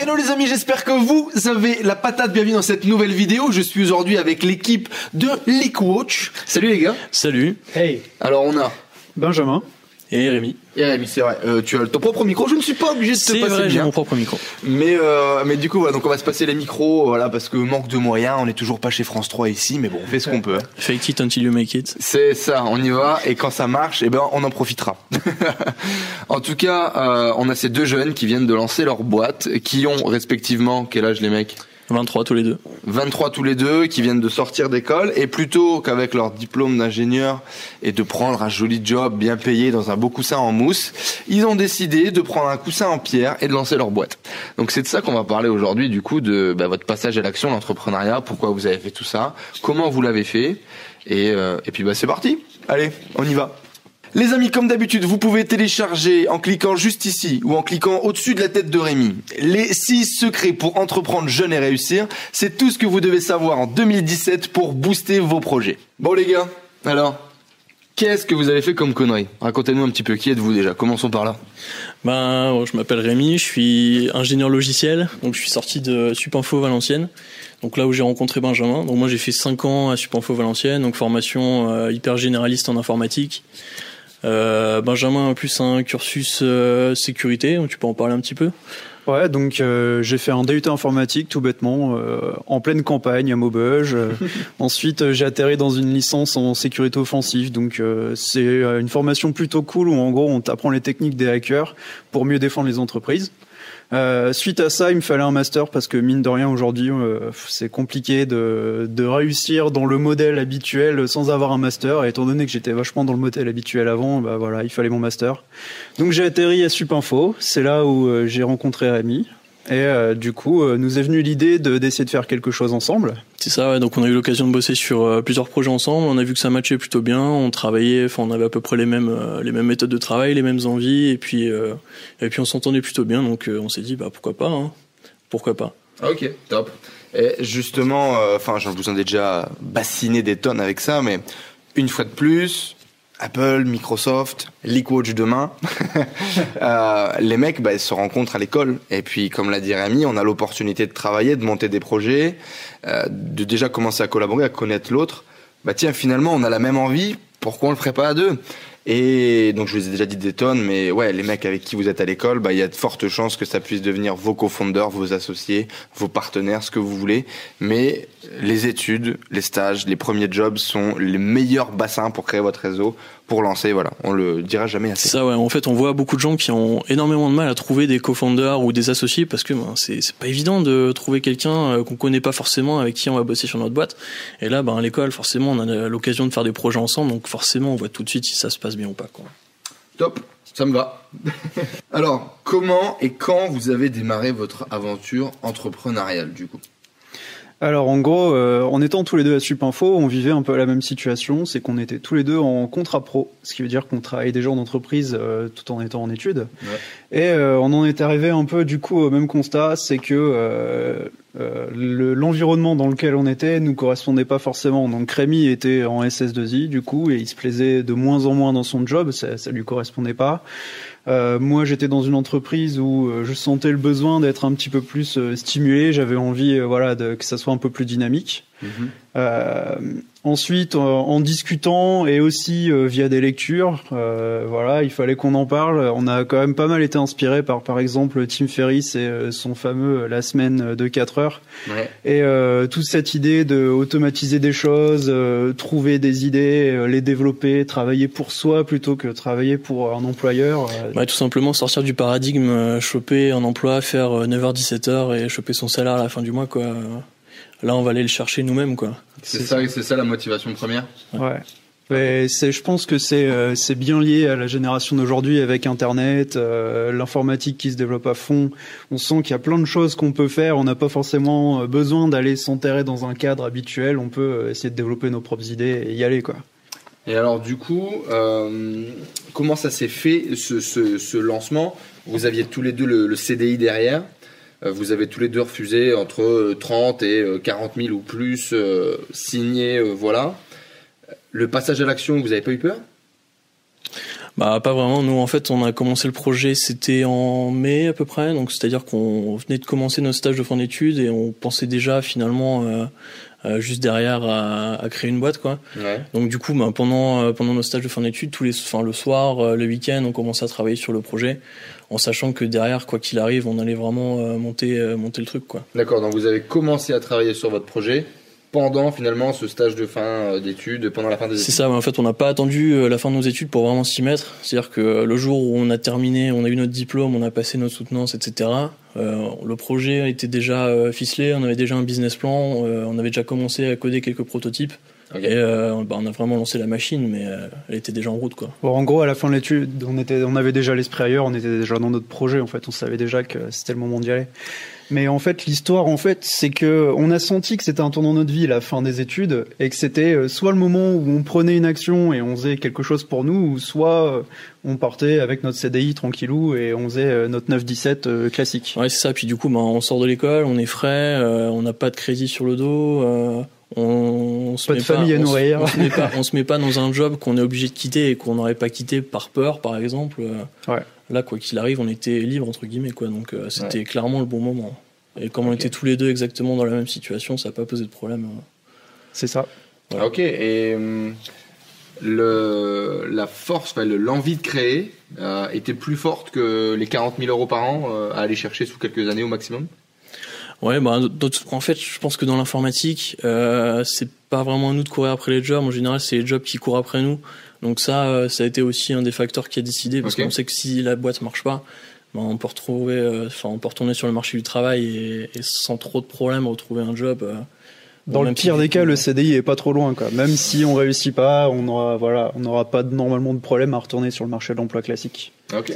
Hello les amis, j'espère que vous avez la patate. Bienvenue dans cette nouvelle vidéo. Je suis aujourd'hui avec l'équipe de LeakWatch. Salut les gars. Salut. Hey, Alors on a Benjamin. Et Rémi. Et Rémi, c'est vrai. Euh, tu as ton propre micro. Je ne suis pas obligé de te C'est passer vrai, le j'ai mon propre micro. Mais euh, mais du coup, voilà, donc on va se passer les micros, voilà, parce que manque de moyens. On n'est toujours pas chez France 3 ici, mais bon, on fait ce qu'on peut. hein. Fake it until you make it. C'est ça, on y va. Et quand ça marche, eh ben, on en profitera. en tout cas, euh, on a ces deux jeunes qui viennent de lancer leur boîte, qui ont respectivement quel âge les mecs? 23 tous les deux. 23 tous les deux, qui viennent de sortir d'école, et plutôt qu'avec leur diplôme d'ingénieur et de prendre un joli job bien payé dans un beau coussin en mousse, ils ont décidé de prendre un coussin en pierre et de lancer leur boîte. Donc c'est de ça qu'on va parler aujourd'hui, du coup, de bah, votre passage à l'action, l'entrepreneuriat, pourquoi vous avez fait tout ça, comment vous l'avez fait, et, euh, et puis bah c'est parti. Allez, on y va. Les amis, comme d'habitude, vous pouvez télécharger en cliquant juste ici ou en cliquant au-dessus de la tête de Rémi les 6 secrets pour entreprendre jeune et réussir. C'est tout ce que vous devez savoir en 2017 pour booster vos projets. Bon les gars, alors, qu'est-ce que vous avez fait comme connerie? Racontez-nous un petit peu, qui êtes-vous déjà? Commençons par là. Ben, bon, je m'appelle Rémi, je suis ingénieur logiciel, donc je suis sorti de Supinfo Valenciennes. Donc là où j'ai rencontré Benjamin. Moi j'ai fait 5 ans à Supinfo Valenciennes, donc formation euh, hyper généraliste en informatique. Euh, Benjamin a plus un cursus euh, sécurité, tu peux en parler un petit peu? Ouais, donc euh, j'ai fait un DUT informatique tout bêtement euh, en pleine campagne à Maubeuge. Euh, ensuite, j'ai atterri dans une licence en sécurité offensive. Donc euh, c'est une formation plutôt cool où en gros on t'apprend les techniques des hackers pour mieux défendre les entreprises. Euh, suite à ça, il me fallait un master parce que mine de rien aujourd'hui, euh, c'est compliqué de, de réussir dans le modèle habituel sans avoir un master. Et étant donné que j'étais vachement dans le modèle habituel avant, bah voilà, il fallait mon master. Donc j'ai atterri à Supinfo. C'est là où euh, j'ai rencontré Rémi. Et euh, du coup, euh, nous est venue l'idée de d'essayer de faire quelque chose ensemble. C'est ça, ouais. donc on a eu l'occasion de bosser sur euh, plusieurs projets ensemble. On a vu que ça matchait plutôt bien. On travaillait, enfin on avait à peu près les mêmes euh, les mêmes méthodes de travail, les mêmes envies, et puis euh, et puis on s'entendait plutôt bien. Donc euh, on s'est dit bah pourquoi pas, hein. pourquoi pas. Ok, top. Et justement, euh, enfin, j'en vous en ai déjà bassiné des tonnes avec ça, mais une fois de plus, Apple, Microsoft, LeakWatch demain, euh, les mecs, bah, ils se rencontrent à l'école. Et puis, comme l'a dit Rémi, on a l'opportunité de travailler, de monter des projets, euh, de déjà commencer à collaborer, à connaître l'autre. Bah tiens, finalement, on a la même envie. Pourquoi on le ferait pas à deux? Et donc, je vous ai déjà dit des tonnes, mais ouais, les mecs avec qui vous êtes à l'école, bah, il y a de fortes chances que ça puisse devenir vos cofondeurs, vos associés, vos partenaires, ce que vous voulez. Mais les études, les stages, les premiers jobs sont les meilleurs bassins pour créer votre réseau, pour lancer. Voilà, on le dira jamais C'est assez. ça, ouais. En fait, on voit beaucoup de gens qui ont énormément de mal à trouver des co-founders ou des associés parce que ben, c'est c'est pas évident de trouver quelqu'un euh, qu'on connaît pas forcément avec qui on va bosser sur notre boîte. Et là, ben, à l'école, forcément, on a l'occasion de faire des projets ensemble, donc forcément, on voit tout de suite si ça se passe bien ou pas. Quoi. Top, ça me va. Alors, comment et quand vous avez démarré votre aventure entrepreneuriale du coup? Alors en gros, euh, en étant tous les deux à Supinfo, on vivait un peu la même situation, c'est qu'on était tous les deux en contrat pro, ce qui veut dire qu'on travaillait déjà en entreprise euh, tout en étant en études. Et euh, on en est arrivé un peu du coup au même constat, c'est que euh, euh, le- l'environnement dans lequel on était nous correspondait pas forcément. Donc Rémi était en SS2I du coup et il se plaisait de moins en moins dans son job, ça, ça lui correspondait pas. Euh, moi, j'étais dans une entreprise où je sentais le besoin d'être un petit peu plus euh, stimulé. J'avais envie, euh, voilà, de, que ça soit un peu plus dynamique. Euh, ensuite, en, en discutant et aussi euh, via des lectures, euh, voilà, il fallait qu'on en parle. On a quand même pas mal été inspiré par, par exemple, Tim Ferriss et euh, son fameux euh, La semaine de 4 heures. Ouais. Et euh, toute cette idée de automatiser des choses, euh, trouver des idées, euh, les développer, travailler pour soi plutôt que travailler pour un employeur. euh, Ouais, tout simplement sortir du paradigme, euh, choper un emploi, faire euh, 9h-17h et choper son salaire à la fin du mois, quoi. Là, on va aller le chercher nous-mêmes, quoi. C'est ça, c'est ça la motivation première. Ouais. Mais c'est, je pense que c'est euh, c'est bien lié à la génération d'aujourd'hui avec Internet, euh, l'informatique qui se développe à fond. On sent qu'il y a plein de choses qu'on peut faire. On n'a pas forcément euh, besoin d'aller s'enterrer dans un cadre habituel. On peut essayer de développer nos propres idées et y aller quoi. Et alors du coup, euh, comment ça s'est fait ce, ce, ce, lancement? Vous aviez tous les deux le, le CDI derrière. Euh, vous avez tous les deux refusé entre 30 et 40 000 ou plus euh, signés, voilà. Le passage à l'action, vous avez pas eu peur? Bah pas vraiment. Nous en fait on a commencé le projet c'était en mai à peu près. Donc c'est-à-dire qu'on venait de commencer notre stage de fin d'études et on pensait déjà finalement euh, euh, juste derrière à, à, créer une boîte quoi. Ouais. Donc du coup bah, pendant euh, pendant nos stages de fin d'études tous les enfin le soir euh, le week-end on commençait à travailler sur le projet en sachant que derrière quoi qu'il arrive on allait vraiment monter monter le truc quoi. D'accord. Donc vous avez commencé à travailler sur votre projet pendant finalement ce stage de fin d'études, pendant la fin des études. C'est ça, en fait, on n'a pas attendu la fin de nos études pour vraiment s'y mettre. C'est-à-dire que le jour où on a terminé, on a eu notre diplôme, on a passé notre soutenance, etc. Euh, le projet était déjà ficelé, on avait déjà un business plan, euh, on avait déjà commencé à coder quelques prototypes. Okay. Et euh, bah, on a vraiment lancé la machine, mais elle était déjà en route, quoi. Bon, en gros, à la fin de l'étude, on était, on avait déjà l'esprit ailleurs, on était déjà dans notre projet. En fait, on savait déjà que c'était le moment d'y aller. Mais en fait, l'histoire, en fait, c'est que on a senti que c'était un tournant de notre vie, la fin des études, et que c'était euh, soit le moment où on prenait une action et on faisait quelque chose pour nous, ou soit euh, on partait avec notre CDI tranquillou et on faisait euh, notre 9-17 classique. Ouais, c'est ça. Puis du coup, ben, on sort de l'école, on est frais, on n'a pas de crédit sur le dos. on, on se pas met de famille pas, à nourrir. On, se met pas, on se met pas dans un job qu'on est obligé de quitter et qu'on n'aurait pas quitté par peur, par exemple. Ouais. Là, quoi qu'il arrive, on était libre entre guillemets, quoi. Donc, c'était ouais. clairement le bon moment. Et comme on était tous les deux exactement dans la même situation, ça n'a pas posé de problème. C'est ça. Voilà. Ok, et hum, le, la force, enfin, l'envie de créer euh, était plus forte que les 40 000 euros par an euh, à aller chercher sous quelques années au maximum? Ouais, bah, en fait, je pense que dans l'informatique, euh, c'est pas vraiment à nous de courir après les jobs. En général, c'est les jobs qui courent après nous. Donc ça, euh, ça a été aussi un des facteurs qui a décidé, parce okay. qu'on sait que si la boîte marche pas, ben, on peut retrouver, enfin, on peut retourner sur le marché du travail et, et sans trop de problèmes retrouver un job. Dans le pire des cas, le CDI est pas trop loin, quoi. Même si on réussit pas, on aura, voilà, on n'aura pas normalement de problème à retourner sur le marché de l'emploi classique. Ok.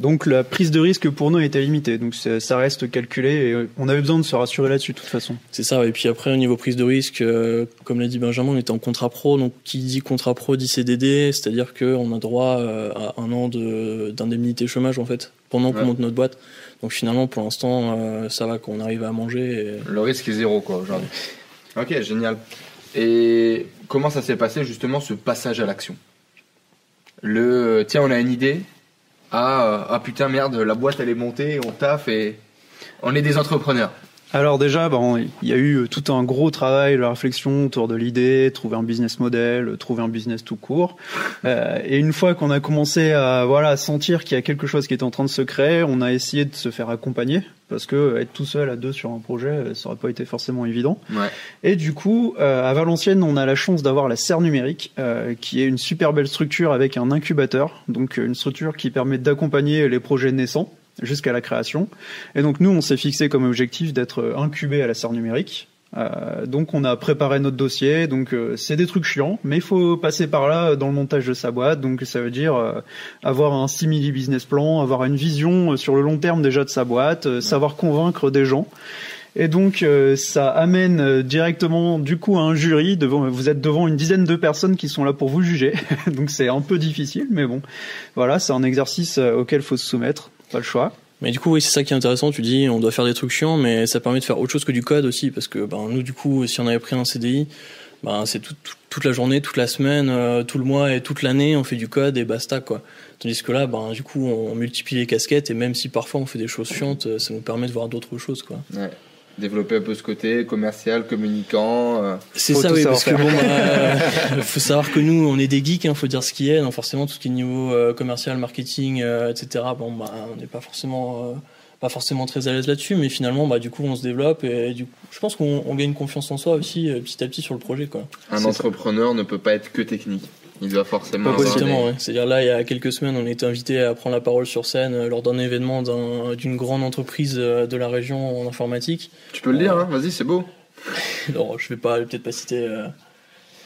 Donc la prise de risque pour nous était limitée, donc ça reste calculé et on avait besoin de se rassurer là-dessus de toute façon. C'est ça, et puis après au niveau prise de risque, euh, comme l'a dit Benjamin, on était en contrat pro, donc qui dit contrat pro dit CDD, c'est-à-dire qu'on a droit euh, à un an d'indemnité chômage en fait, pendant qu'on ouais. monte notre boîte. Donc finalement pour l'instant euh, ça va qu'on arrive à manger. Et... Le risque est zéro quoi aujourd'hui. Ok, génial. Et comment ça s'est passé justement ce passage à l'action? Le tiens on a une idée, ah, ah putain merde, la boîte elle est montée, on taffe et on est des entrepreneurs. Alors déjà, bon, il y a eu tout un gros travail de réflexion autour de l'idée, trouver un business model, trouver un business tout court. Euh, et une fois qu'on a commencé à voilà sentir qu'il y a quelque chose qui était en train de se créer, on a essayé de se faire accompagner parce que être tout seul à deux sur un projet, ça aurait pas été forcément évident. Ouais. Et du coup, euh, à Valenciennes, on a la chance d'avoir la Serre numérique, euh, qui est une super belle structure avec un incubateur, donc une structure qui permet d'accompagner les projets naissants jusqu'à la création. Et donc nous, on s'est fixé comme objectif d'être incubé à la Serre numérique. Euh, donc on a préparé notre dossier. Donc euh, c'est des trucs chiants, mais il faut passer par là dans le montage de sa boîte. Donc ça veut dire euh, avoir un simili business plan, avoir une vision sur le long terme déjà de sa boîte, ouais. savoir convaincre des gens. Et donc ça amène directement du coup à un jury. Devant, vous êtes devant une dizaine de personnes qui sont là pour vous juger. donc c'est un peu difficile, mais bon, voilà, c'est un exercice auquel faut se soumettre. Pas le choix. Mais du coup, oui, c'est ça qui est intéressant. Tu dis, on doit faire des trucs chiants, mais ça permet de faire autre chose que du code aussi, parce que ben, nous, du coup, si on avait pris un CDI, ben, c'est tout, tout, toute la journée, toute la semaine, euh, tout le mois et toute l'année, on fait du code et basta, quoi. Tandis que là, ben, du coup, on multiplie les casquettes et même si parfois on fait des choses chiantes, ça nous permet de voir d'autres choses, quoi. Ouais développer un peu ce côté commercial, communicant. Euh, c'est ça, oui, parce faire. que bon, bah, faut savoir que nous, on est des geeks, hein, faut dire ce qui est. Donc forcément, tout ce qui est niveau euh, commercial, marketing, euh, etc. Bon, bah, on n'est pas forcément, pas forcément très à l'aise là-dessus, mais finalement, bah, du coup, on se développe et du coup, je pense qu'on gagne confiance en soi aussi petit à petit sur le projet, quoi. Un entrepreneur ça. ne peut pas être que technique. Il doit forcément. Exactement, ouais. C'est-à-dire là, il y a quelques semaines, on était invité à prendre la parole sur scène euh, lors d'un événement d'une un, grande entreprise euh, de la région en informatique. Tu peux le dire, hein vas-y, c'est beau. non, je vais pas, peut-être pas citer. Euh...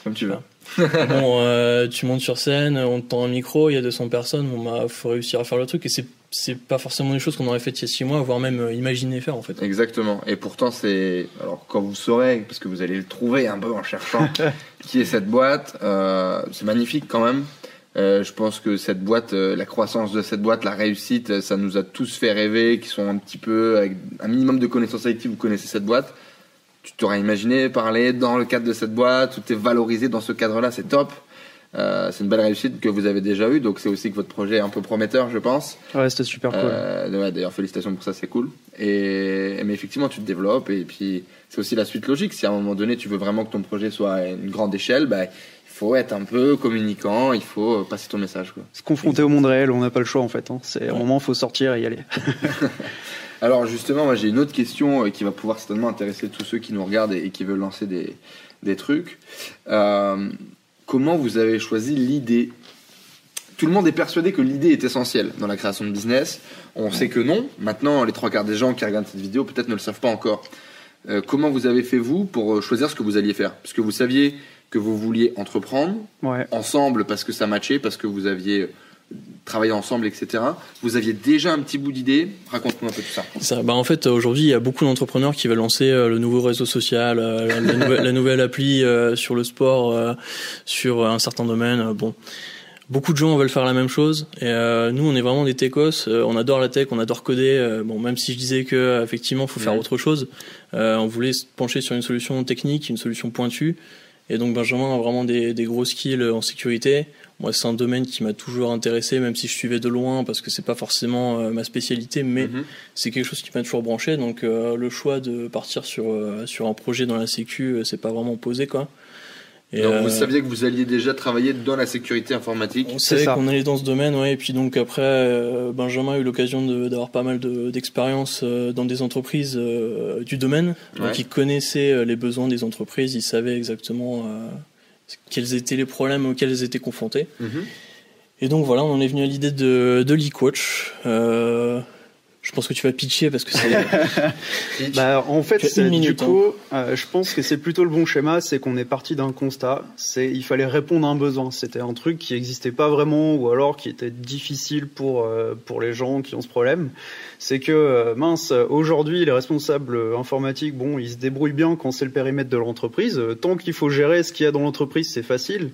Comme tu veux. bon, euh, tu montes sur scène, on te tend un micro, il y a 200 personnes, bon bah faut réussir à faire le truc et c'est c'est pas forcément des choses qu'on aurait faites il y a 6 mois, voire même euh, imaginer faire en fait. Exactement. Et pourtant c'est alors quand vous saurez parce que vous allez le trouver un peu en cherchant qui est cette boîte, euh, c'est magnifique quand même. Euh, je pense que cette boîte, euh, la croissance de cette boîte, la réussite, ça nous a tous fait rêver, qui sont un petit peu avec un minimum de connaissances IT, vous connaissez cette boîte. Tu t'aurais imaginé parler dans le cadre de cette boîte, tout est valorisé dans ce cadre-là, c'est top. Euh, c'est une belle réussite que vous avez déjà eue, donc c'est aussi que votre projet est un peu prometteur, je pense. Ouais, c'était super cool. Euh, ouais, D'ailleurs, félicitations pour ça, c'est cool. Et mais effectivement, tu te développes et puis c'est aussi la suite logique. Si à un moment donné, tu veux vraiment que ton projet soit à une grande échelle, bah, il faut être un peu communicant, il faut passer ton message. Quoi. Se confronter au monde réel, on n'a pas le choix en fait. Hein. C'est un moment, il faut sortir et y aller. Alors justement, moi j'ai une autre question euh, qui va pouvoir certainement intéresser tous ceux qui nous regardent et, et qui veulent lancer des, des trucs. Euh, comment vous avez choisi l'idée Tout le monde est persuadé que l'idée est essentielle dans la création de business. On sait que non. Maintenant, les trois quarts des gens qui regardent cette vidéo peut-être ne le savent pas encore. Euh, comment vous avez fait vous pour euh, choisir ce que vous alliez faire? Parce que vous saviez que vous vouliez entreprendre Ouais. ensemble parce que ça matchait, parce que vous aviez travaillé ensemble, etc. Vous aviez déjà un petit bout d'idée. Raconte-nous un peu tout ça. Ça, bah en fait, aujourd'hui, il y a beaucoup d'entrepreneurs qui veulent lancer euh, le nouveau réseau social, euh, la, la nouvelle, la nouvelle appli euh, sur le sport, sur un certain domaine. Bon, beaucoup de gens veulent faire la même chose. Et nous, on est vraiment des techos. on adore la tech, on adore coder. bon, même si je disais que effectivement, faut faire Mhm. autre chose, on voulait se pencher sur une solution technique, une solution pointue. Et donc Benjamin a vraiment des, des gros skills en sécurité. Moi, c'est un domaine qui m'a toujours intéressé, même si je suivais de loin, parce que c'est pas forcément euh, ma spécialité, mais Mhm. c'est quelque chose qui m'a toujours branché. Donc euh, le choix de partir sur euh, sur un projet dans la sécu, euh, c'est pas vraiment posé quoi. Et, Donc, euh, vous saviez que vous alliez déjà travailler dans la sécurité informatique. on savait qu'on allait dans ce domaine, ouais. Et puis donc après, euh, Benjamin a eu l'occasion d'avoir pas mal de- d'expérience euh, dans des entreprises euh, du domaine. Ouais. Donc il connaissait euh, les besoins des entreprises, il savait exactement euh, quels étaient les problèmes auxquels elles étaient confrontées. Mhm. Et donc voilà, on en est venu à l'idée de, de l'e-coach. Euh, je pense que tu vas pitcher parce que c'est Bah, en fait, c'est- du hein. coup, euh, je pense que c'est plutôt le bon schéma, c'est qu'on est parti d'un constat, c'est il fallait répondre à un besoin. C'était un truc qui n'existait pas vraiment ou alors qui était difficile pour euh, pour les gens qui ont ce problème. C'est que euh, mince, aujourd'hui les responsables informatiques, bon, ils se débrouillent bien quand c'est le périmètre de l'entreprise. Tant qu'il faut gérer ce qu'il y a dans l'entreprise, c'est facile.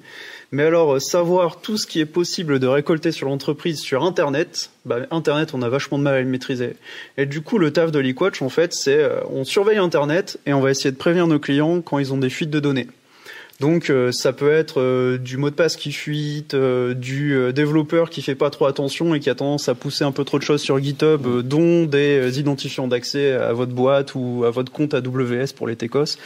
Mais alors, euh, savoir tout ce qui est possible de récolter sur l'entreprise sur Internet, bah, Internet, on a vachement de mal à le maîtriser. Et du coup, le taf de l'eQuatch, en fait, c'est euh, on surveille Internet et on va essayer de prévenir nos clients quand ils ont des fuites de données. Donc, euh, ça peut être euh, du mot de passe qui fuite, du développeur qui fait pas trop attention et qui a tendance à pousser un peu trop de choses sur GitHub, dont des identifiants d'accès à votre boîte ou à votre compte AWS pour les techos.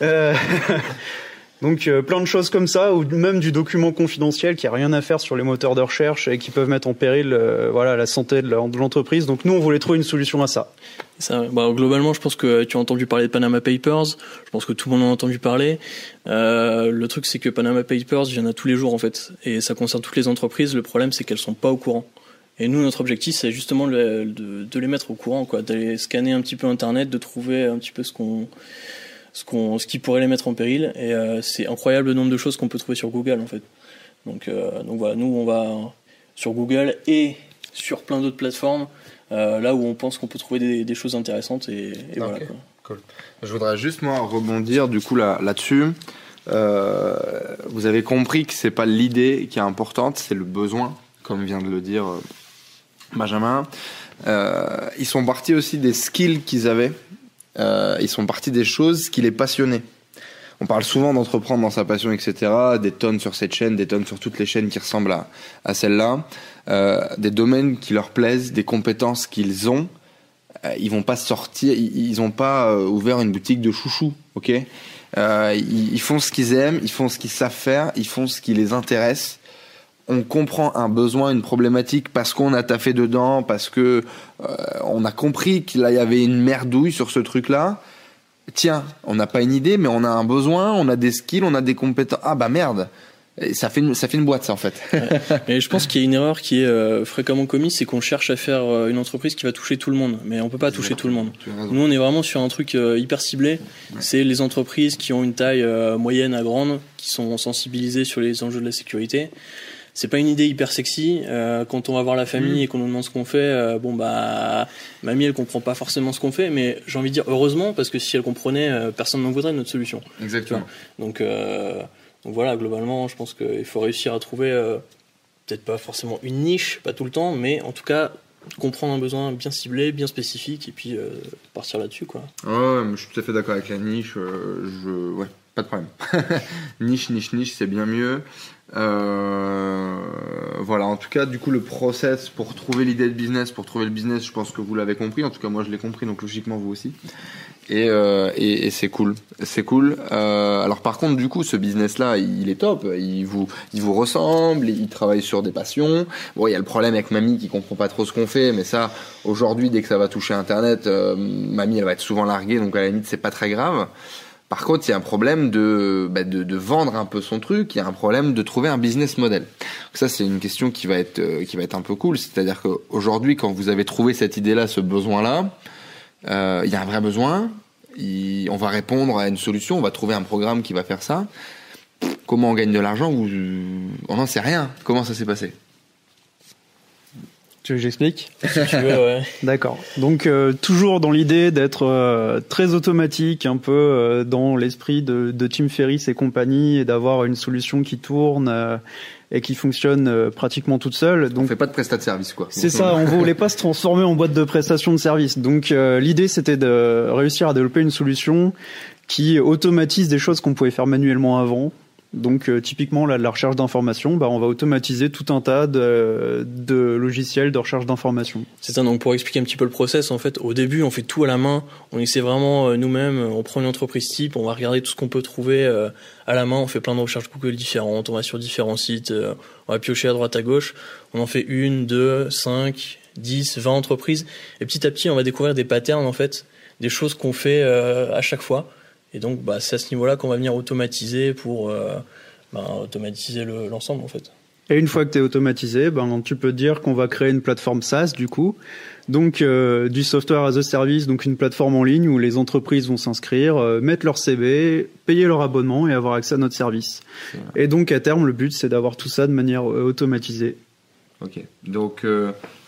Euh, Donc euh, plein de choses comme ça, ou même du document confidentiel qui a rien à faire sur les moteurs de recherche et qui peuvent mettre en péril euh, voilà la santé de l'entreprise. Donc nous on voulait trouver une solution à ça. Bah, globalement, je pense que tu as entendu parler de Panama Papers. Je pense que tout le monde en a entendu parler. Euh, le truc, c'est que Panama Papers, il y en a tous les jours en fait, et ça concerne toutes les entreprises. Le problème, c'est qu'elles sont pas au courant. Et nous, notre objectif, c'est justement de les mettre au courant, quoi, d'aller scanner un petit peu Internet, de trouver un petit peu ce qu'on, ce qu'on, ce qui pourrait les mettre en péril. Et euh, c'est incroyable le nombre de choses qu'on peut trouver sur Google en fait. Donc, euh, donc voilà, nous, on va sur Google et sur plein d'autres plateformes. Euh, là où on pense qu'on peut trouver des, des choses intéressantes et, et voilà. Quoi. Je voudrais juste moi rebondir du coup là là-dessus. Vous avez compris que c'est pas l'idée qui est importante, c'est le besoin, comme vient de le dire Benjamin. Ils sont partis aussi des skills qu'ils avaient. Euh, ils sont partis des choses qui les passionnaient. On parle souvent d'entreprendre dans sa passion, etc. Des tonnes sur cette chaîne, des tonnes sur toutes les chaînes qui ressemblent à, à celle-là. Euh, des domaines qui leur plaisent, des compétences qu'ils ont. Euh, ils vont pas sortir, ils, ils ont pas ouvert une boutique de chouchou, ok? Ils, ils font ce qu'ils aiment, ils font ce qu'ils savent faire, ils font ce qui les intéresse. On comprend un besoin, une problématique parce qu'on a taffé dedans, parce que euh, on a compris qu'il y avait une merdouille sur ce truc-là. Tiens, on n'a pas une idée, mais on a un besoin, on a des skills, on a des compétences. Ah bah merde, ça fait une, ça fait une boîte ça en fait. Mais je pense qu'il y a une erreur qui est euh, fréquemment commise, c'est qu'on cherche à faire euh, une entreprise qui va toucher tout le monde, mais on peut pas toucher tout le monde. Nous on est vraiment sur un truc euh, hyper ciblé. C'est les entreprises qui ont une taille moyenne à grande, qui sont sensibilisées sur les enjeux de la sécurité. C'est pas une idée hyper sexy. quand on va voir la famille mm. et qu'on nous demande ce qu'on fait, bon bah mamie elle comprend pas forcément ce qu'on fait, mais j'ai envie de dire heureusement parce que si elle comprenait, personne n'en voudrait notre solution. Exactement. Donc donc voilà, globalement, je pense qu'il faut réussir à trouver euh, peut-être pas forcément une niche, pas tout le temps, mais en tout cas comprendre un besoin bien ciblé, bien spécifique, et puis euh, partir là-dessus, quoi. Ouais, je suis tout à fait d'accord avec la niche. Euh, je, ouais, pas de problème. niche, niche, niche, c'est bien mieux. voilà, en tout cas, du coup, le process pour trouver l'idée de business, pour trouver le business, je pense que vous l'avez compris. En tout cas, moi, je l'ai compris, donc logiquement, vous aussi. Euh, et, et, c'est cool, c'est cool. Euh, alors par contre, du coup, ce business-là, il est top. Il vous, il vous ressemble. Il travaille sur des passions. Bon, il y a le problème avec mamie qui comprend pas trop ce qu'on fait, mais ça, aujourd'hui, dès que ça va toucher Internet, euh, mamie, elle va être souvent larguée, donc à la limite, c'est pas très grave. Par contre, il y a un problème de, bah, de, de, vendre un peu son truc. Il y a un problème de trouver un business model. Ça, c'est une question qui va être, qui va être un peu cool. C'est-à-dire qu'aujourd'hui, quand vous avez trouvé cette idée-là, ce besoin-là, euh, il y a un vrai besoin, on va répondre à une solution, on va trouver un programme qui va faire ça. Comment on gagne de l'argent On n'en sait rien. Comment ça s'est passé? tu veux que j'explique ouais. D'accord. Donc euh, toujours dans l'idée d'être euh, très automatique, un peu dans l'esprit de, de Tim Ferriss et compagnie, et d'avoir une solution qui tourne et qui fonctionne euh, pratiquement toute seule. Donc, on fait pas de prestat de service, quoi. C'est ça, on voulait pas se transformer en boîte de prestation de service. Donc euh, l'idée, c'était de réussir à développer une solution qui automatise des choses qu'on pouvait faire manuellement avant, donc euh, typiquement la recherche d'informations, bah, on va automatiser tout un tas de, logiciels de recherche d'informations. C'est ça. Donc pour expliquer un petit peu le process, en fait, au début, on fait tout à la main. On essaie vraiment euh, nous-mêmes. On prend une entreprise type, on va regarder tout ce qu'on peut trouver euh, à la main. On fait plein de recherches Google différentes. On va sur différents sites. on va piocher à droite à gauche. On en fait une, deux, cinq, dix, vingt entreprises. Et petit à petit, on va découvrir des patterns en fait, des choses qu'on fait à chaque fois. Et donc, bah, c'est à ce niveau-là qu'on va venir automatiser pour euh, bah, automatiser l'ensemble, en fait. Et une fois que tu es automatisé, ben, tu peux dire qu'on va créer une plateforme SaaS, du coup. Donc, euh, du software as a service, donc une plateforme en ligne où les entreprises vont s'inscrire, euh, mettre leur CV, payer leur abonnement et avoir accès à notre service. Et donc, à terme, le but, c'est d'avoir tout ça de manière automatisée. Ok. Donc,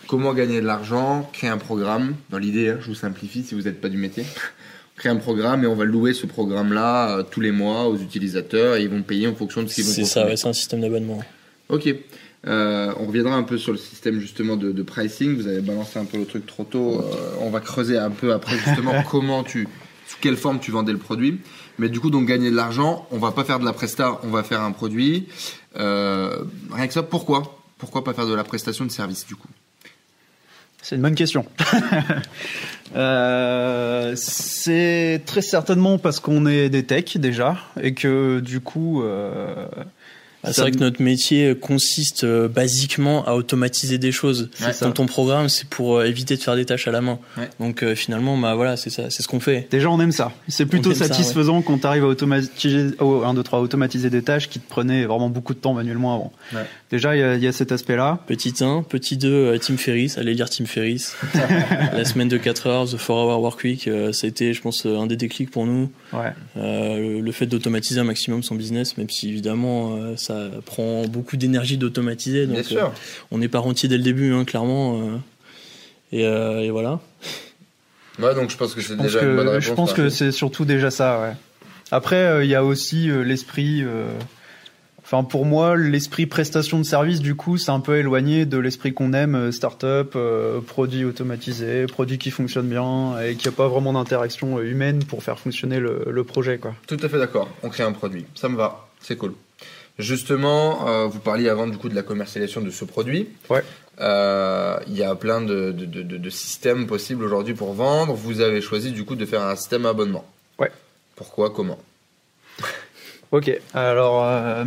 comment gagner de l'argent? Créer un programme? Dans l'idée, hein, je vous simplifie si vous n'êtes pas du métier créer un programme et on va louer ce programme-là euh, tous les mois aux utilisateurs et ils vont payer en fonction de ce qu'ils vont C'est ça, c'est un système d'abonnement. Ok. Euh, on reviendra un peu sur le système justement de, pricing. Vous avez balancé un peu le truc trop tôt. Euh, on va creuser un peu après justement comment tu, sous quelle forme tu vendais le produit. Mais du coup, donc gagner de l'argent, on va pas faire de la presta, on va faire un produit. rien que ça, pourquoi? Pourquoi pas faire de la prestation de service du coup? C'est une bonne question. euh, c'est très certainement parce qu'on est des techs déjà et que du coup euh, ah, c'est vrai que notre métier consiste euh, basiquement à automatiser des choses. Dans ton programme, c'est pour euh, éviter de faire des tâches à la main. Donc euh, finalement, bah voilà, c'est ça, c'est ce qu'on fait. Déjà, on aime ça. C'est plutôt satisfaisant quand tu arrives à automatiser, oh, 1, 2, 3, automatiser des tâches qui te prenaient vraiment beaucoup de temps manuellement avant. Déjà, il y, y a, cet aspect-là. Petit 1, petit 2, Tim Ferriss. Allez lire Tim Ferriss. la semaine de 4 heures, The 4 Hour Work Week, ça a été, je pense, un des déclics pour nous. Ouais. le fait d'automatiser un maximum son business, même si évidemment ça prend beaucoup d'énergie d'automatiser. Donc, euh, on n'est pas rentier dès le début, hein, clairement. Euh. Euh, et, voilà. Ouais, donc je pense que c'est déjà une bonne réponse. Je pense que c'est surtout déjà ça, ouais. Après, il y a aussi l'esprit. Enfin, pour moi, l'esprit prestation de service, du coup, c'est un peu éloigné de l'esprit qu'on aime, start-up, produit automatisé, produit qui fonctionne bien et qui a pas vraiment d'interaction humaine pour faire fonctionner le, le projet, quoi. Tout à fait d'accord. On crée un produit. Ça me va. C'est cool. Justement, euh, vous parliez avant du coup de la commercialisation de ce produit. Ouais. Euh, il y a plein de, de, de, de systèmes possibles aujourd'hui pour vendre. Vous avez choisi du coup de faire un système abonnement. Ouais. Pourquoi Comment? Ok. Alors euh,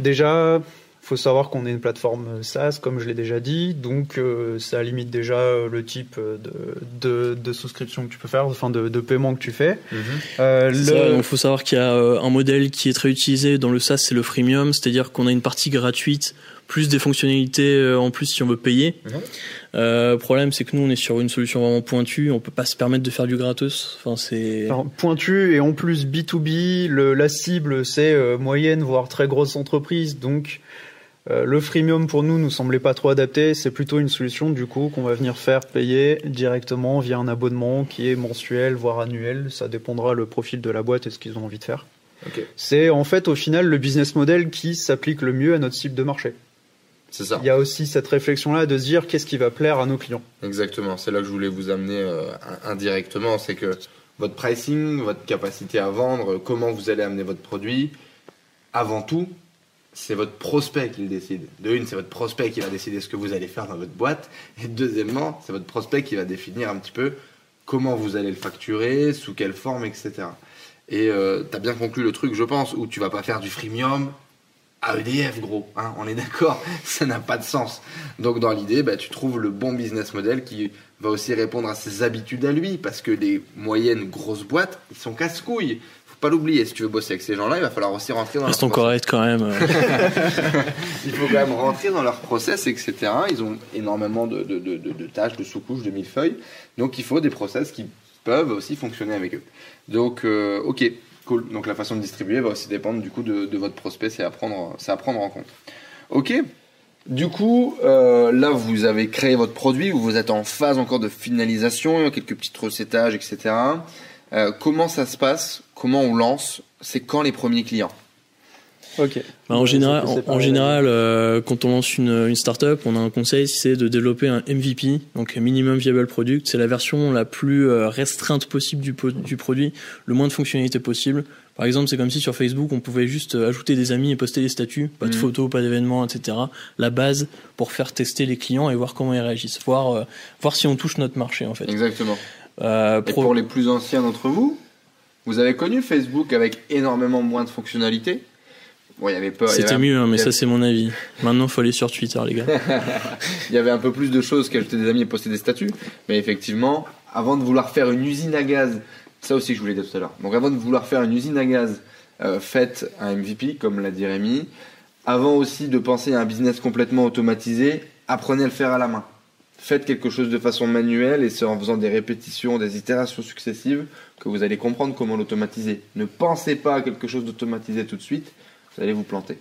déjà, faut savoir qu'on est une plateforme SaaS, comme je l'ai déjà dit, donc euh, ça limite déjà euh, le type de, de, souscription que tu peux faire, enfin de, de paiement que tu fais. Mhm. il faut savoir qu'il y a un modèle qui est très utilisé dans le SaaS, c'est le freemium, c'est-à-dire qu'on a une partie gratuite plus des fonctionnalités en plus si on veut payer. Mhm. Euh, le problème, c'est que nous, on est sur une solution vraiment pointue. On peut pas se permettre de faire du gratos. Enfin, c'est pointu et en plus B2B. Le, la cible, c'est euh, moyenne voire très grosse entreprise. Donc, euh, le freemium pour nous nous semblait pas trop adapté. C'est plutôt une solution du coup qu'on va venir faire payer directement via un abonnement qui est mensuel voire annuel. Ça dépendra le profil de la boîte et ce qu'ils ont envie de faire. C'est en fait au final le business model qui s'applique le mieux à notre cible de marché. Il y a aussi cette réflexion-là de se dire qu'est-ce qui va plaire à nos clients? Exactement, c'est là que je voulais vous amener euh, indirectement, c'est que votre pricing, votre capacité à vendre, comment vous allez amener votre produit, avant tout, c'est votre prospect qui le décide. De une, c'est votre prospect qui va décider ce que vous allez faire dans votre boîte. Et deuxièmement, c'est votre prospect qui va définir un petit peu comment vous allez le facturer, sous quelle forme, etc. Et euh, tu as bien conclu le truc, je pense, où tu vas pas faire du freemium à EDF, gros. Hein, on est d'accord, ça n'a pas de sens. Donc dans l'idée, bah, tu trouves le bon business model qui va aussi répondre à ses habitudes à lui, parce que les moyennes grosses boîtes, ils sont casse-couilles. Pas l'oublier. Si tu veux bosser avec ces gens-là, il va falloir aussi rentrer dans. Ils sont corrects quand même. il faut quand même rentrer dans leur process, etc. Ils ont énormément de, de, de, de tâches, de sous-couches, de millefeuilles. Donc il faut des process qui peuvent aussi fonctionner avec eux. Donc, euh, ok, Cool. Donc la façon de distribuer va aussi dépendre du coup de, votre prospect, c'est à prendre, c'est à prendre en compte. Ok. Du coup, euh, là vous avez créé votre produit, vous êtes en phase encore de finalisation, quelques petits recétages, etc. Euh, comment ça se passe? Comment on lance? C'est quand les premiers clients? Ok. Bah, en général, en, général euh, quand on lance une, une startup, on a un conseil, c'est de développer un MVP, donc Minimum Viable Product. C'est la version la plus euh, restreinte possible du, du produit, le moins de fonctionnalités possible. Par exemple, c'est comme si sur Facebook, on pouvait juste ajouter des amis et poster des statuts, pas de mhm. photos, pas d'événements, etc. La base pour faire tester les clients et voir comment ils réagissent, voir, voir si on touche notre marché en fait. Exactement. Et pour les plus anciens d'entre vous, vous avez connu Facebook avec énormément moins de fonctionnalités c'était mieux, hein, mais ça c'est mon avis. Maintenant, faut aller sur Twitter, les gars. il y avait un peu plus de choses qu'ajouter des amis et poster des statuts, mais effectivement, avant de vouloir faire une usine à gaz, ça aussi que je voulais dire tout à l'heure. Donc, avant de vouloir faire une usine à gaz, euh, faites un MVP, comme l'a dit Rémi. Avant aussi de penser à un business complètement automatisé, apprenez à le faire à la main. Faites quelque chose de façon manuelle et c'est en faisant des répétitions, des itérations successives que vous allez comprendre comment l'automatiser. Ne pensez pas à quelque chose d'automatisé tout de suite vous allez vous planter.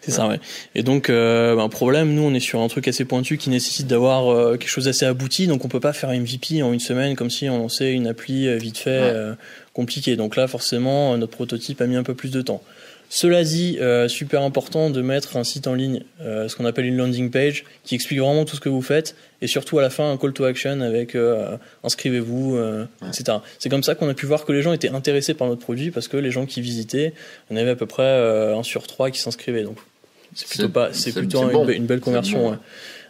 C'est ça, ouais. Et donc, euh, un problème, nous, on est sur un truc assez pointu qui nécessite d'avoir euh, quelque chose d'assez abouti, donc on peut pas faire MVP en une semaine comme si on lançait une appli euh, vite fait euh, compliquée. Donc là, forcément, notre prototype a mis un peu plus de temps. Cela dit, euh, super important de mettre un site en ligne, euh, ce qu'on appelle une landing page, qui explique vraiment tout ce que vous faites, et surtout à la fin un call to action avec euh, inscrivez-vous, etc. C'est comme ça qu'on a pu voir que les gens étaient intéressés par notre produit, parce que les gens qui visitaient, on avait à peu près un sur trois qui s'inscrivaient. Donc c'est plutôt pas, c'est plutôt une, belle conversion.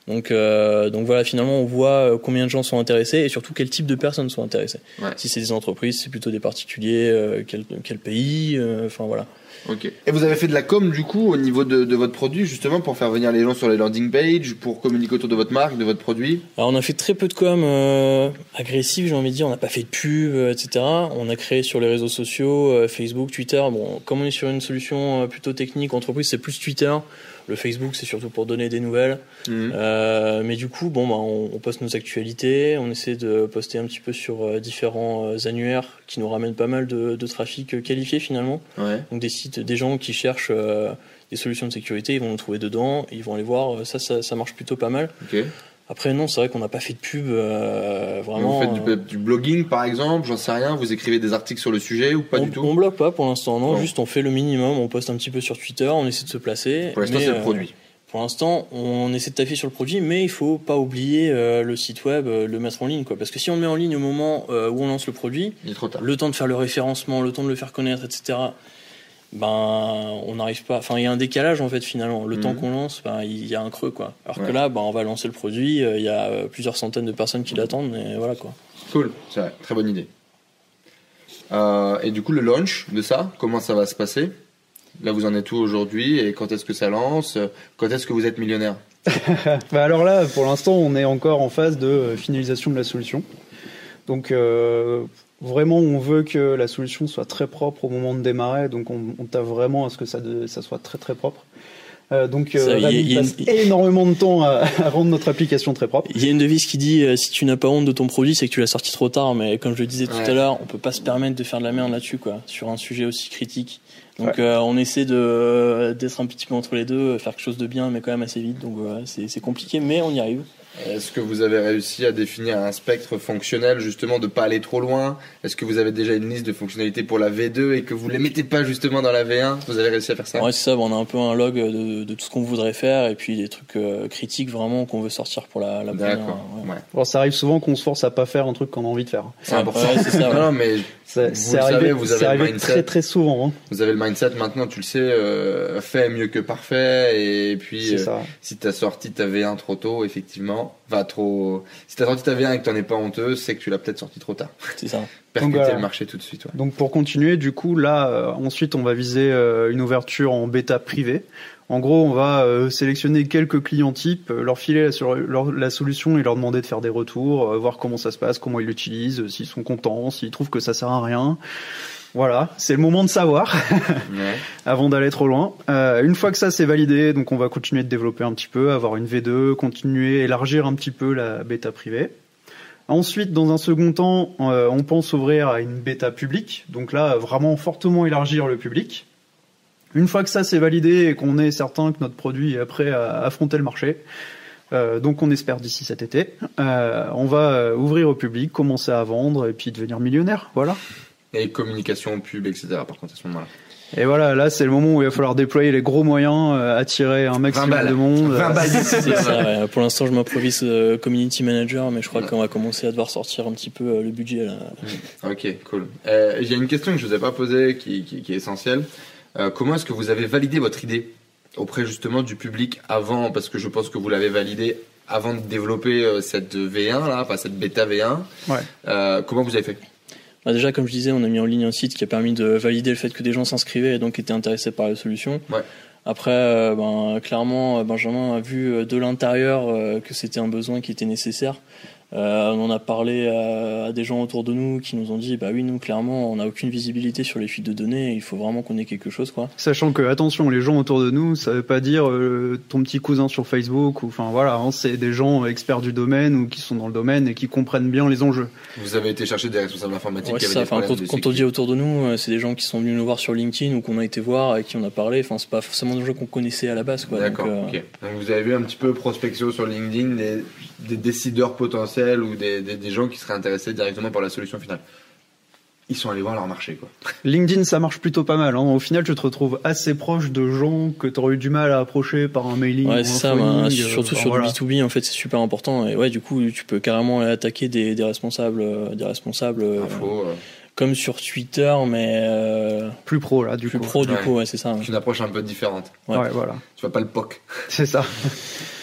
Donc, donc voilà, finalement, on voit combien de gens sont intéressés et surtout quel type de personnes sont intéressées. Si c'est des entreprises, c'est plutôt des particuliers, quel, quel pays, enfin voilà. Ok. Et vous avez fait de la com du coup au niveau de, votre produit justement pour faire venir les gens sur les landing pages, pour communiquer autour de votre marque, de votre produit? Alors on a fait très peu de com euh, agressive, j'ai envie de dire. On n'a pas fait de pub, euh, etc. On a créé sur les réseaux sociaux, euh, Facebook, Twitter. Bon, comme on est sur une solution plutôt technique entreprise, c'est plus Twitter. Le Facebook, c'est surtout pour donner des nouvelles. Mhm. Euh, mais du coup, bon, bah, on, on, poste nos actualités, on essaie de poster un petit peu sur euh, différents euh, annuaires qui nous ramènent pas mal de, de trafic qualifié finalement. Ouais. Donc des sites, des gens qui cherchent des solutions de sécurité, ils vont nous trouver dedans, ils vont aller voir. Ça, ça, ça marche plutôt pas mal. Okay. Après, non, c'est vrai qu'on n'a pas fait de pub euh, vraiment. Vous faites du, blogging, par exemple, j'en sais rien. Vous écrivez des articles sur le sujet ou pas du tout? On blogue pas pour l'instant, non, Juste, on fait le minimum. On poste un petit peu sur Twitter, on essaie de se placer. Pour l'instant, c'est le produit. Euh, pour l'instant, on essaie de taffer sur le produit, mais il faut pas oublier euh, le site web, euh, le mettre en ligne, quoi. Parce que si on le met en ligne au moment où on lance le produit, il est trop tard. le temps de faire le référencement, le temps de le faire connaître, etc ben on n'arrive pas enfin il y a un décalage en fait finalement. Le temps mhm. qu'on lance ben, il y a un creux quoi. Alors que là ben, on va lancer le produit euh, il y a euh, plusieurs centaines de personnes qui l'attendent et voilà quoi. Cool. C'est vrai. Très bonne idée. Euh, et du coup le launch de ça comment ça va se passer? Là, vous en êtes où aujourd'hui? Et quand est-ce que ça lance? Quand est-ce que vous êtes millionnaire? Bah alors là, pour l'instant, on est encore en phase de finalisation de la solution. Donc euh, vraiment, on veut que la solution soit très propre au moment de démarrer. Donc on, on t'a vraiment à ce que ça, ça soit très très propre. Euh, donc, euh, il passe énormément de temps à, à, rendre notre application très propre. Il y a une devise qui dit euh, si tu n'as pas honte de ton produit, c'est que tu l'as sorti trop tard. Mais comme je le disais tout à l'heure, on peut pas se permettre de faire de la merde là-dessus, quoi, sur un sujet aussi critique. Donc, euh, on essaie de d'être un petit peu entre les deux, faire quelque chose de bien, mais quand même assez vite. Donc, c'est compliqué, mais on y arrive. Est-ce que vous avez réussi à définir un spectre fonctionnel justement de pas aller trop loin? Est-ce que vous avez déjà une liste de fonctionnalités pour la V2 et que vous les mettez pas justement dans la V1 Vous avez réussi à faire ça? Ouais, c'est ça. on a un peu un log de, de tout ce qu'on voudrait faire et puis des trucs euh, critiques vraiment qu'on veut sortir pour la, la D'accord. Ouais. Bon, ça arrive souvent qu'on se force à pas faire un truc qu'on a envie de faire. C'est important. c'est ça. non, mais c'est arrivé, vous avez arrivé très très souvent. Hein. Vous avez le mindset maintenant, tu le sais, euh, fait mieux que parfait. Et puis, euh, si t'as sorti ta V1 trop tôt, effectivement, va trop. Si t'as sorti ta V1 et que t'en es pas honteux, c'est que tu l'as peut-être sorti trop tard. C'est ça. Percuter le marché tout de suite. Ouais. Donc pour continuer, du coup, là, euh, ensuite, on va viser euh, une ouverture en bêta privée. En gros, on va euh, sélectionner quelques clients types, leur filer sur la solution et leur demander de faire des retours, voir comment ça se passe, comment ils l'utilisent, s'ils sont contents, s'ils trouvent que ça sert à rien. Voilà, c'est le moment de savoir avant d'aller trop loin. Euh, une fois que ça c'est validé, donc on va continuer de développer un petit peu, avoir une V2, continuer, élargir un petit peu la bêta privée. Ensuite, dans un second temps, euh, on pense ouvrir à une bêta publique. Donc là, vraiment fortement élargir le public. Une fois que ça c'est validé et qu'on est certain que notre produit est prêt à affronter le marché, euh, donc on espère d'ici cet été, euh, on va ouvrir au public, commencer à vendre et puis devenir millionnaire. Voilà. Et communication, pub, etc. Par contre à ce moment-là. Et voilà, là c'est le moment où il va falloir déployer les gros moyens, attirer un maximum de monde. 20 balles ça, Pour l'instant, je m'improvise community manager, mais je crois qu'on va commencer à devoir sortir un petit peu le budget là. Ok, cool. Il y a une question que je vous ai pas posée qui, qui, qui est essentielle. Euh, comment est-ce que vous avez validé votre idée auprès justement du public avant, parce que je pense que vous l'avez validé avant de développer euh, cette V1 là, enfin cette bêta V1. Ouais. Euh, comment vous avez fait? Bah déjà, comme je disais, on a mis en ligne un site qui a permis de valider le fait que des gens s'inscrivaient et donc étaient intéressés par la solution. Ouais. Après, ben, clairement, Benjamin a vu de l'intérieur que c'était un besoin qui était nécessaire. Euh, on en a parlé à, des gens autour de nous qui nous ont dit bah oui nous clairement on n'a aucune visibilité sur les fuites de données il faut vraiment qu'on ait quelque chose quoi. Sachant que attention les gens autour de nous ça veut pas dire euh, ton petit cousin sur Facebook ou enfin voilà hein, c'est des gens experts du domaine ou qui sont dans le domaine et qui comprennent bien les enjeux. Vous avez été chercher des responsables informatiques ouais, qui ça, quand, quand on dit autour de nous euh, c'est des gens qui sont venus nous voir sur LinkedIn ou qu'on a été voir et qui on a parlé enfin c'est pas forcément des gens qu'on connaissait à la base quoi. D'accord donc, donc vous avez vu un petit peu prospection sur LinkedIn des, des décideurs potentiels ou des, des, gens qui seraient intéressés directement par la solution finale. Ils sont allés voir leur marché. Quoi. LinkedIn, ça marche plutôt pas mal. Hein. Au final, tu te retrouves assez proche de gens que tu aurais eu du mal à approcher par un mailing. Ouais, c'est ça. surtout sur le B2B, en fait, c'est super important. Et ouais, du coup, tu peux carrément attaquer des, des responsables, euh, des responsables. Info, euh, comme sur Twitter, mais euh, plus pro là, du plus coup. pro du coup, ouais, c'est ça. Une approche un peu différente. Ouais, ouais voilà. Tu vas pas le POC. C'est ça.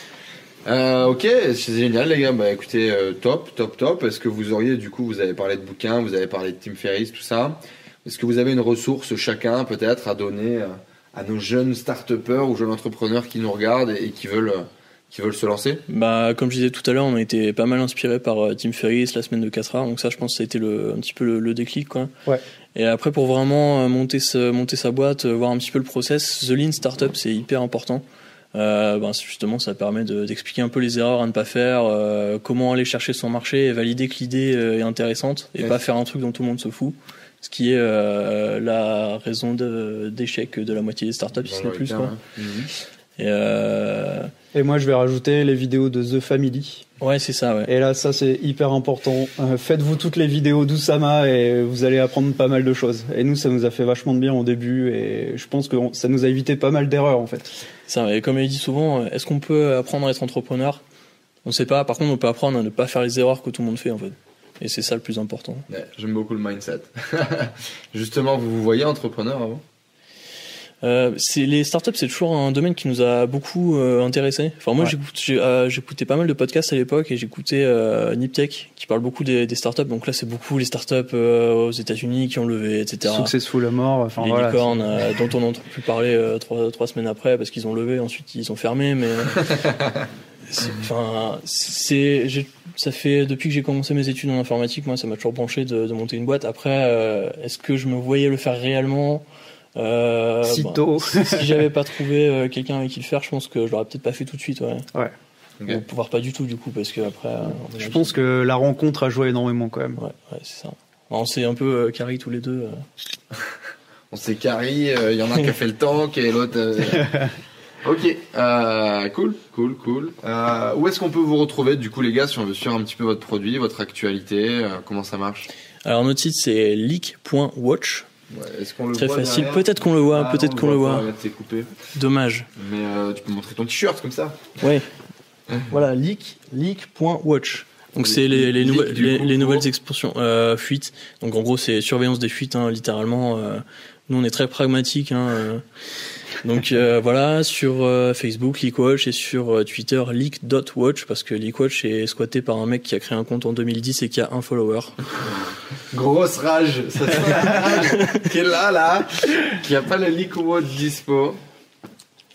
Euh, ok, c'est génial les gars. Bah écoutez, euh, top, top, top. Est-ce que vous auriez, du coup, vous avez parlé de bouquins, vous avez parlé de Tim Ferriss, tout ça. Est-ce que vous avez une ressource chacun peut-être à donner euh, à nos jeunes start ou jeunes entrepreneurs qui nous regardent et, qui veulent euh, qui veulent se lancer? Bah comme je disais tout à l'heure, on a été pas mal inspiré par Tim Ferriss, la semaine de 4 heures. Donc ça, je pense, que ça a été le, un petit peu le, le déclic, quoi. Ouais. Et après, pour vraiment monter, ce, monter sa boîte, voir un petit peu le process, The Lean Startup, c'est hyper important. Euh, ben justement, ça permet d'expliquer un peu les erreurs à ne pas faire, euh, comment aller chercher son marché et valider que l'idée euh, est intéressante et pas faire un truc dont tout le monde se fout. Ce qui est euh, la raison d'échec de, de, la moitié des startups, si ce n'est plus. Quoi. Mhm. Et, euh... et moi, je vais rajouter les vidéos de The Family. Ouais, c'est ça, ouais. Et là, ça, c'est hyper important. Euh, Faites-vous toutes les vidéos d'Oussama et vous allez apprendre pas mal de choses. Et nous, ça nous a fait vachement de bien au début et je pense que ça nous a évité pas mal d'erreurs, en fait. Et comme il dit souvent, est-ce qu'on peut apprendre à être entrepreneur? On sait pas. Par contre, on peut apprendre à ne pas faire les erreurs que tout le monde fait, en fait. Et c'est ça le plus important. J'aime beaucoup le mindset. Justement, vous vous voyez entrepreneur avant? Euh, c'est les startups, c'est toujours un domaine qui nous a beaucoup euh, intéressé. Enfin moi, euh, j'écoutais pas mal de podcasts à l'époque et j'écoutais euh, Niptech qui parle beaucoup des, des startups. Donc là, c'est beaucoup les startups aux États-Unis qui ont levé, etc. Successful à mort. Enfin les voilà, licornes dont on n'entend plus parler trois, trois semaines après parce qu'ils ont levé, ensuite ils ont fermé. Mais enfin, c'est ça fait depuis que j'ai commencé mes études en informatique, moi, ça m'a toujours branché de, de, monter une boîte. Après, est-ce que je me voyais le faire réellement? Euh, Sitôt. Si j'avais pas trouvé euh, quelqu'un avec qui le faire, je pense que je l'aurais peut-être pas fait tout de suite. Ouais. Ouais. Okay. Ou pouvoir pas du tout du coup parce que après. Euh, je pense que la rencontre a joué énormément quand même. Ouais, ouais c'est ça. On s'est un peu euh, carré tous les deux. Euh. on s'est carré. Il y en a un qui a fait le tank et l'autre. ok, euh, cool, cool, cool. Euh, où est-ce qu'on peut vous retrouver du coup les gars si on veut suivre un petit peu votre produit, votre actualité, comment ça marche? Alors notre site c'est leak.watch Ouais, qu'on le Très voit facile. Peut-être qu'on le voit. Ah, peut-être qu'on le voit. Coupé. Dommage. Mais euh, tu peux montrer ton t-shirt comme ça. Ouais. voilà, leak, leak.watch. Donc c'est les, les, nouvelles, les, les, nouvelles expansions, euh, fuites. Donc en gros c'est surveillance des fuites, hein, littéralement. Euh, nous on est très pragmatique. Hein, euh. Donc euh, voilà, sur euh, Facebook, LeakWatch et sur euh, Twitter, leak.watch, parce que LeakWatch est squatté par un mec qui a créé un compte en 2010 et qui a un follower. Grosse rage, ça rage qui est là, là, qui a pas le LeakWatch dispo.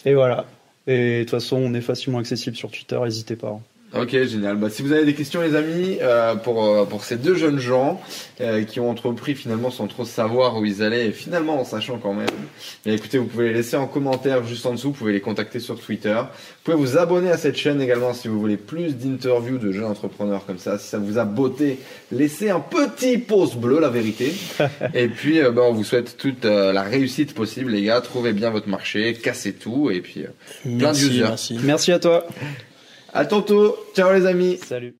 Et voilà. Et de toute façon, on est facilement accessible sur Twitter, n'hésitez pas. Ok, génial. Bah, si vous avez des questions, les amis, euh, pour, euh, pour ces deux jeunes gens euh, qui ont entrepris finalement sans trop savoir où ils allaient et finalement en sachant quand même, mais écoutez, vous pouvez les laisser en commentaire juste en dessous, vous pouvez les contacter sur Twitter. Vous pouvez vous abonner à cette chaîne également si vous voulez plus d'interviews de jeunes entrepreneurs comme ça. Si ça vous a botté, laissez un petit pouce bleu, la vérité. et puis, bah, on vous souhaite toute la réussite possible, les gars. Trouvez bien votre marché, cassez tout et puis plein de users. Merci. merci à toi. À tantôt. Ciao les amis. Salut.